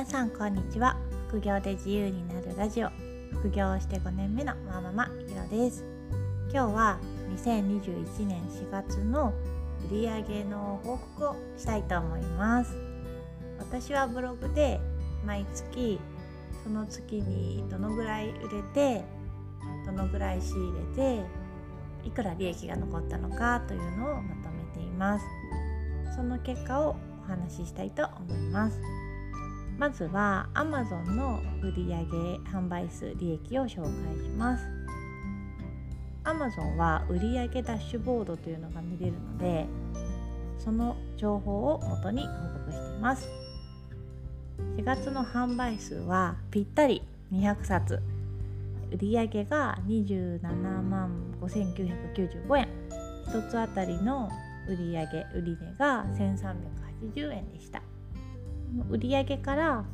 皆さんこんにちは。副業で自由になるラジオ。副業をして5年目のマママひろです。今日は2021年4月の売上の報告をしたいと思います。私はブログで毎月その月にどのぐらい売れてどのぐらい仕入れていくら利益が残ったのかというのをまとめています。その結果をお話ししたいと思います。まずは Amazon の売上販売数利益を紹介します。Amazon は売上ダッシュボードというのが見れるのでその情報を元に報告しています。4月の販売数はぴったり200冊。売上が27万5995円。1つあたりの売上売値が1380円でした。売上から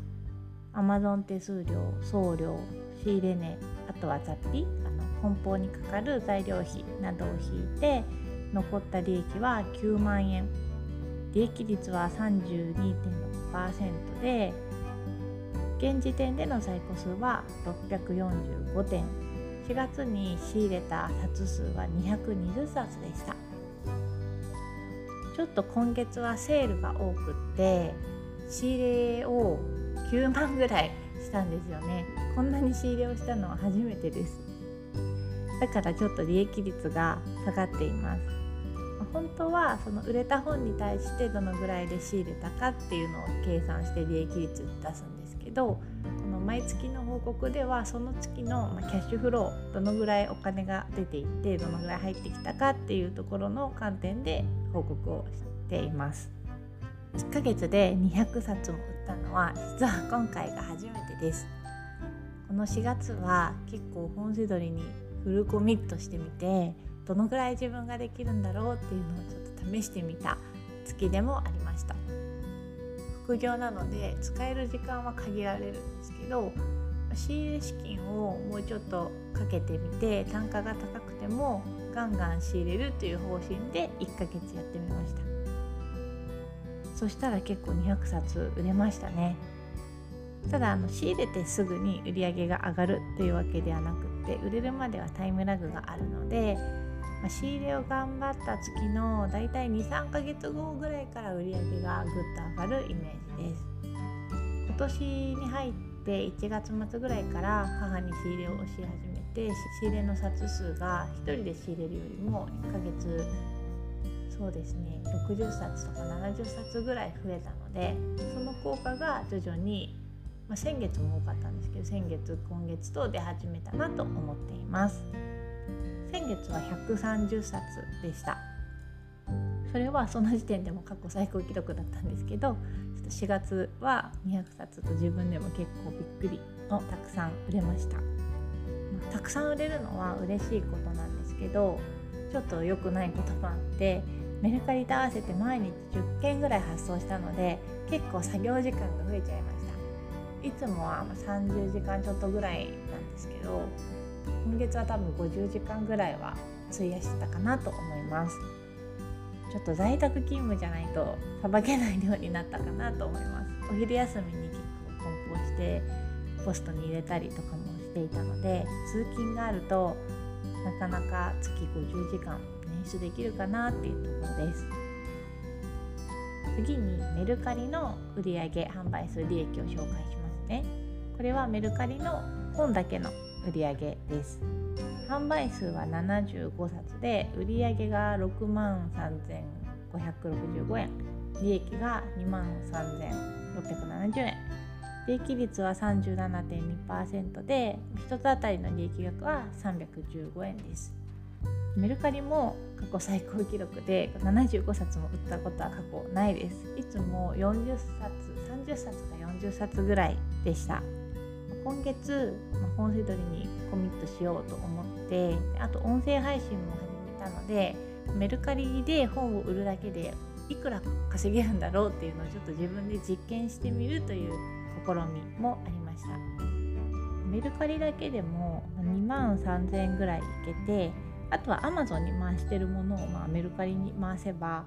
アマゾン手数料送料仕入れ値あとは雑費あの梱包にかかる材料費などを引いて残った利益は9万円。利益率は32.6%で現時点での在庫数は645点。4月に仕入れた冊数は220冊でした。ちょっと今月はセールが多くって仕入れを9万ぐらいしたんですよね。こんなに仕入れをしたのは初めてです。だからちょっと利益率が下がっています。本当はその売れた本に対してどのぐらいで仕入れたかっていうのを計算して利益率出すんですけどこの毎月の報告ではその月のキャッシュフローどのぐらいお金が出ていってどのぐらい入ってきたかっていうところの観点で報告をしています。1ヶ月で200冊も売ったのは実は今回が初めてです。この4月は結構本セドリにフルコミットしてみてどのぐらい自分ができるんだろうっていうのをちょっと試してみた月でもありました。副業なので使える時間は限られるんですけど仕入れ資金をもうちょっとかけてみて単価が高くてもガンガン仕入れるという方針で1ヶ月やってみました。そしたら結構200冊売れましたね。ただあの仕入れてすぐに売り上げが上がるっていうわけではなくって売れるまではタイムラグがあるので、まあ、仕入れを頑張った月のだいたい23ヶ月後ぐらいから売り上げがぐっと上がるイメージです。今年に入って1月末ぐらいから母に仕入れをし始めて仕入れの冊数が1人で仕入れるよりも1ヶ月そうですね。60冊とか70冊ぐらい増えたのでその効果が徐々に、まあ、先月も多かったんですけど先月今月と出始めたなと思っています。先月は130冊でした。それはその時点でも過去最高記録だったんですけどちょっと4月は200冊と自分でも結構びっくりのたくさん売れました。たくさん売れるのは嬉しいことなんですけどちょっと良くないこともあってメルカリと合わせて毎日10件ぐらい発送したので結構作業時間が増えちゃいました。いつもは30時間ちょっとぐらいなんですけど今月は多分50時間ぐらいは費やしてたかなと思います。ちょっと在宅勤務じゃないとさばけない量になったかなと思います。お昼休みに結構梱包してポストに入れたりとかもしていたので通勤があるとなかなか月50時間出できるかなっていうところです。次にメルカリの売上販売数利益を紹介しますね。これはメルカリの本だけの売上です。販売数は75冊で売上が6万3565円。利益が2万3670円。利益率は37.2%で1つ当たりの利益額は315円です。メルカリも過去最高記録で75冊も売ったことは過去ないです。いつも40冊30冊か40冊ぐらいでした。今月本セドリにコミットしようと思ってあと音声配信も始めたのでメルカリで本を売るだけでいくら稼げるんだろうっていうのをちょっと自分で実験してみるという試みもありました。メルカリだけでも2万3000円ぐらいいけてあとは Amazon に回してるものをまあメルカリに回せば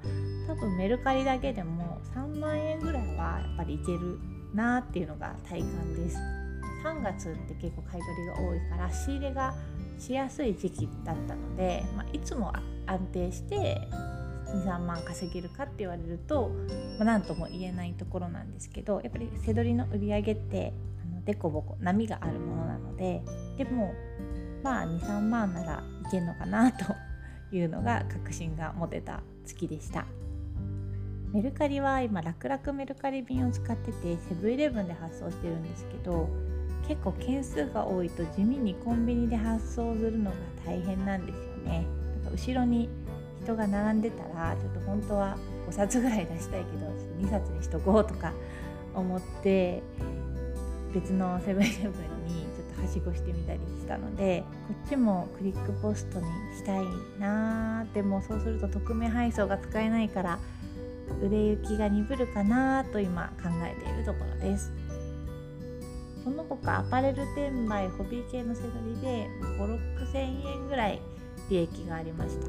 多分メルカリだけでも3万円ぐらいはやっぱりいけるなっていうのが体感です。3月って結構買い取りが多いから仕入れがしやすい時期だったので、まあ、いつも安定して23万稼げるかって言われると、まあ、何とも言えないところなんですけどやっぱり背取りの売り上げってあのデコボコ波があるものなのででもまあ23万ならいけるのかなというのが確信が持てた月でした。メルカリは今楽々メルカリ便を使っててセブンイレブンで発送してるんですけど結構件数が多いと地味にコンビニで発送するのが大変なんですよね。だから後ろに人が並んでたらちょっと本当は5冊ぐらい出したいけど2冊にしとこうとか思って別のセブンイレブンにはしごしてみたりしたのでこっちもクリックポストにしたいなーでもそうすると匿名配送が使えないから売れ行きが鈍るかなと今考えているところです。その他アパレル転売ホビー系の背取りで5 6 0 0 0円ぐらい利益がありました。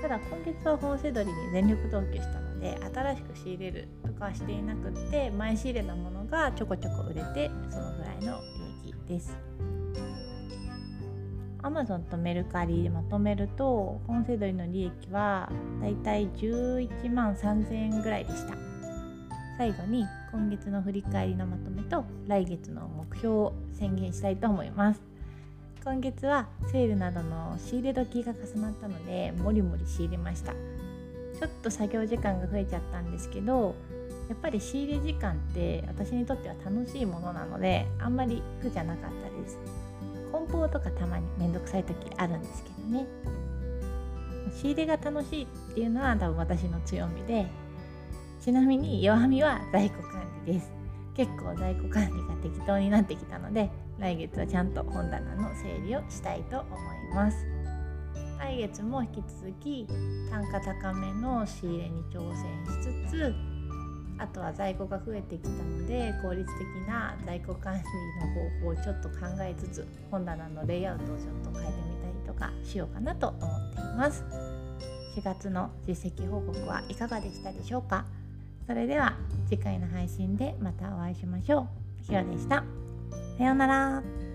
ただ今月は本セドリに全力投球したので新しく仕入れるとかはしていなくって前仕入れたものがちょこちょこ売れてそのぐらいの利益です。Amazon とメルカリでまとめると本セドリの利益はだいたい11万3000円ぐらいでした。最後に今月の振り返りのまとめと来月の目標を宣言したいと思います。今月はセールなどの仕入れ時が重なったのでもりもり仕入れました。ちょっと作業時間が増えちゃったんですけどやっぱり仕入れ時間って私にとっては楽しいものなのであんまり苦じゃなかったです。梱包とかたまにめんどくさい時あるんですけどね。仕入れが楽しいっていうのは多分私の強みでちなみに弱みは在庫管理です。結構在庫管理が適当になってきたので来月はちゃんと本棚の整理をしたいと思います。来月も引き続き単価高めの仕入れに挑戦しつつあとは在庫が増えてきたので効率的な在庫管理の方法をちょっと考えつつ本棚のレイアウトをちょっと変えてみたりとかしようかなと思っています4月の実績報告はいかがでしたでしょうか？それでは次回の配信でまたお会いしましょう。ひろでした。さようなら。